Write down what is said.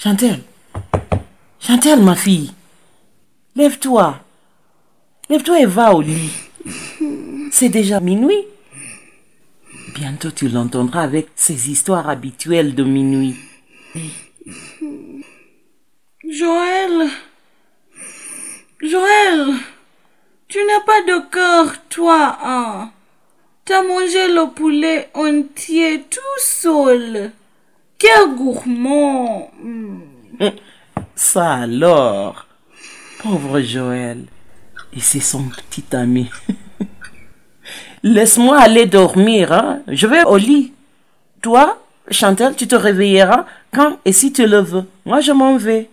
Chantal. Chantal, ma fille. Lève-toi. Lève-toi et va au lit. C'est déjà minuit. Bientôt tu l'entendras avec ses histoires habituelles de minuit. Joël. Joël. Tu n'as pas de cœur, toi, hein. T'as mangé le poulet entier tout seul. Quel gourmand. Hmm. Ça alors. Pauvre Joël. Et c'est son petit ami. Laisse-moi aller dormir, hein. Je vais au lit. Toi, Chantal, tu te réveilleras quand et si tu le veux. Moi, je m'en vais.